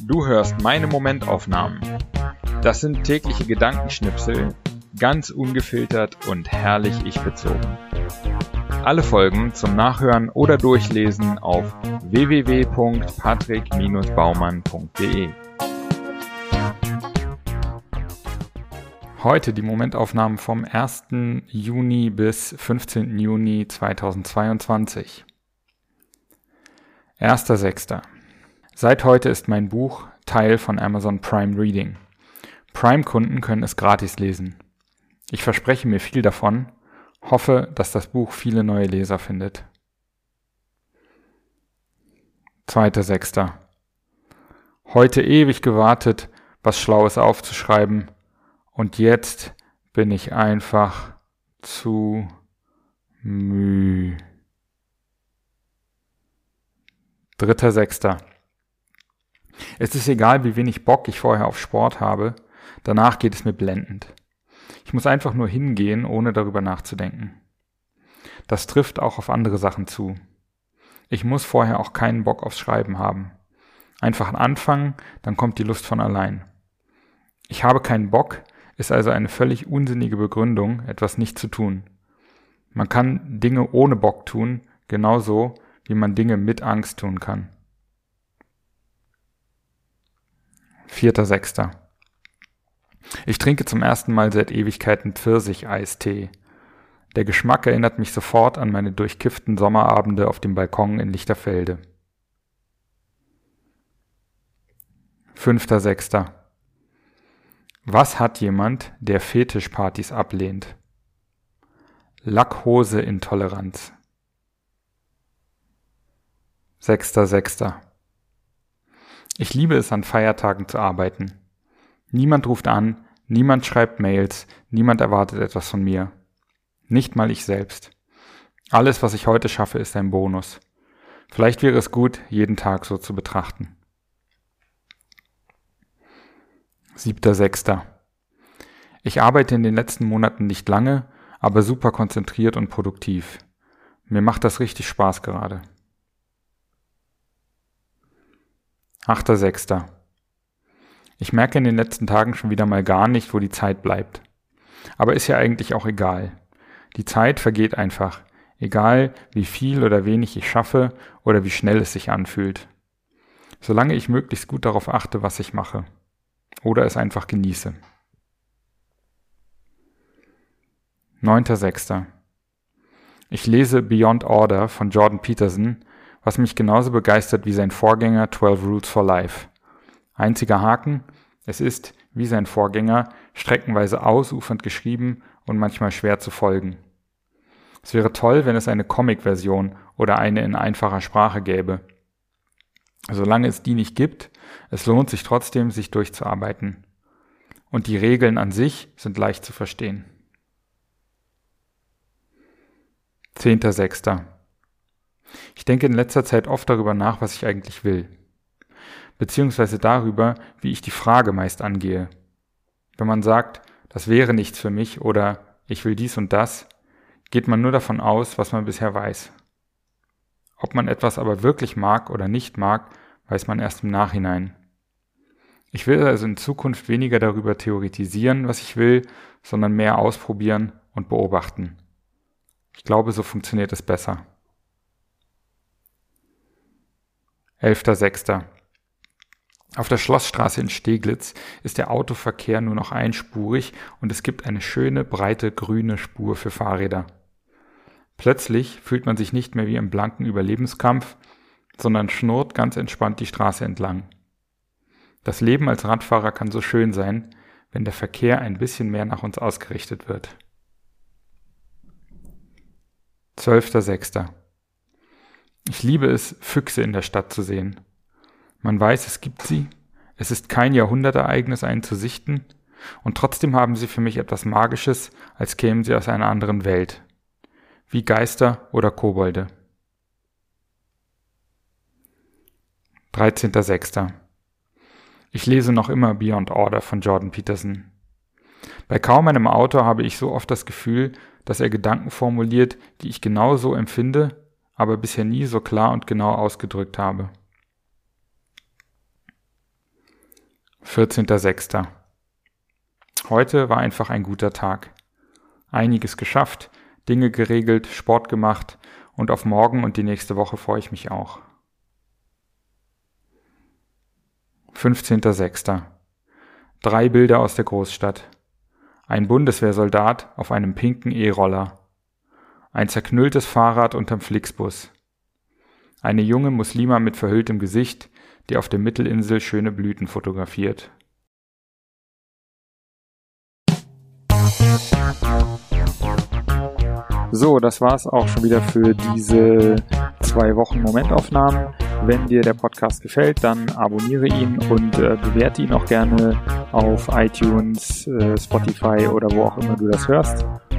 Du hörst meine Momentaufnahmen. Das sind tägliche Gedankenschnipsel, ganz ungefiltert und herrlich ich bezogen. Alle Folgen zum Nachhören oder Durchlesen auf www.patrick-baumann.de. Heute die Momentaufnahmen vom 1. Juni bis 15. Juni 2022. 1.6. Seit heute ist mein Buch Teil von Amazon Prime Reading. Prime-Kunden können es gratis lesen. Ich verspreche mir viel davon, hoffe, dass das Buch viele neue Leser findet. 2.6. Heute ewig gewartet, was Schlaues aufzuschreiben, und jetzt bin ich einfach zu müh. Dritter Sechster. Es ist egal, wie wenig Bock ich vorher auf Sport habe, danach geht es mir blendend. Ich muss einfach nur hingehen, ohne darüber nachzudenken. Das trifft auch auf andere Sachen zu. Ich muss vorher auch keinen Bock aufs Schreiben haben. Einfach anfangen, dann kommt die Lust von allein. Ich habe keinen Bock, ist also eine völlig unsinnige Begründung, etwas nicht zu tun. Man kann Dinge ohne Bock tun, genauso wie man Dinge mit Angst tun kann. Vierter Sechster. Ich trinke zum ersten Mal seit Ewigkeiten Pfirsich-Eistee. Der Geschmack erinnert mich sofort an meine durchkifften Sommerabende auf dem Balkon in Lichterfelde. Fünfter Sechster. Was hat jemand, der Fetischpartys ablehnt? Lackhose-Intoleranz. Sechster Sechster. Ich liebe es, an Feiertagen zu arbeiten. Niemand ruft an, niemand schreibt Mails, niemand erwartet etwas von mir. Nicht mal ich selbst. Alles, was ich heute schaffe, ist ein Bonus. Vielleicht wäre es gut, jeden Tag so zu betrachten. Siebter Sechster. Ich arbeite in den letzten Monaten nicht lange, aber super konzentriert und produktiv. Mir macht das richtig Spaß gerade. Achter Sechster. Ich merke in den letzten Tagen schon wieder mal gar nicht, wo die Zeit bleibt. Aber ist ja eigentlich auch egal. Die Zeit vergeht einfach, egal wie viel oder wenig ich schaffe oder wie schnell es sich anfühlt. Solange ich möglichst gut darauf achte, was ich mache. Oder es einfach genieße. Neunter Sechster. Ich lese Beyond Order von Jordan Peterson, was mich genauso begeistert wie sein Vorgänger 12 Rules for Life. Einziger Haken, es ist, wie sein Vorgänger, streckenweise ausufernd geschrieben und manchmal schwer zu folgen. Es wäre toll, wenn es eine Comic-Version oder eine in einfacher Sprache gäbe. Solange es die nicht gibt, es lohnt sich trotzdem, sich durchzuarbeiten. Und die Regeln an sich sind leicht zu verstehen. Zehnter Sechster. Ich denke in letzter Zeit oft darüber nach, was ich eigentlich will beziehungsweise darüber, wie ich die Frage meist angehe. Wenn man sagt, das wäre nichts für mich oder ich will dies und das, geht man nur davon aus, was man bisher weiß. Ob man etwas aber wirklich mag oder nicht mag, weiß man erst im Nachhinein. Ich will also in Zukunft weniger darüber theoretisieren, was ich will, sondern mehr ausprobieren und beobachten. Ich glaube, so funktioniert es besser. 11.06. Auf der Schlossstraße in Steglitz ist der Autoverkehr nur noch einspurig und es gibt eine schöne, breite, grüne Spur für Fahrräder. Plötzlich fühlt man sich nicht mehr wie im blanken Überlebenskampf, sondern schnurrt ganz entspannt die Straße entlang. Das Leben als Radfahrer kann so schön sein, wenn der Verkehr ein bisschen mehr nach uns ausgerichtet wird. 12.06. Ich liebe es, Füchse in der Stadt zu sehen. Man weiß, es gibt sie, es ist kein Jahrhundertereignis, einen zu sichten, und trotzdem haben sie für mich etwas Magisches, als kämen sie aus einer anderen Welt, wie Geister oder Kobolde. 13.06. Ich lese noch immer Beyond Order von Jordan Peterson. Bei kaum einem Autor habe ich so oft das Gefühl, dass er Gedanken formuliert, die ich genauso empfinde, aber bisher nie so klar und genau ausgedrückt habe. 14.06. Heute war einfach ein guter Tag. Einiges geschafft, Dinge geregelt, Sport gemacht und auf morgen und die nächste Woche freue ich mich auch. 15.06. Drei Bilder aus der Großstadt. Ein Bundeswehrsoldat auf einem pinken E-Roller. Ein zerknülltes Fahrrad unterm Flixbus. Eine junge Muslima mit verhülltem Gesicht, die auf der Mittelinsel schöne Blüten fotografiert. So, das war's auch schon wieder für diese zwei Wochen Momentaufnahmen. Wenn dir der Podcast gefällt, dann abonniere ihn und äh, bewerte ihn auch gerne auf iTunes, äh, Spotify oder wo auch immer du das hörst.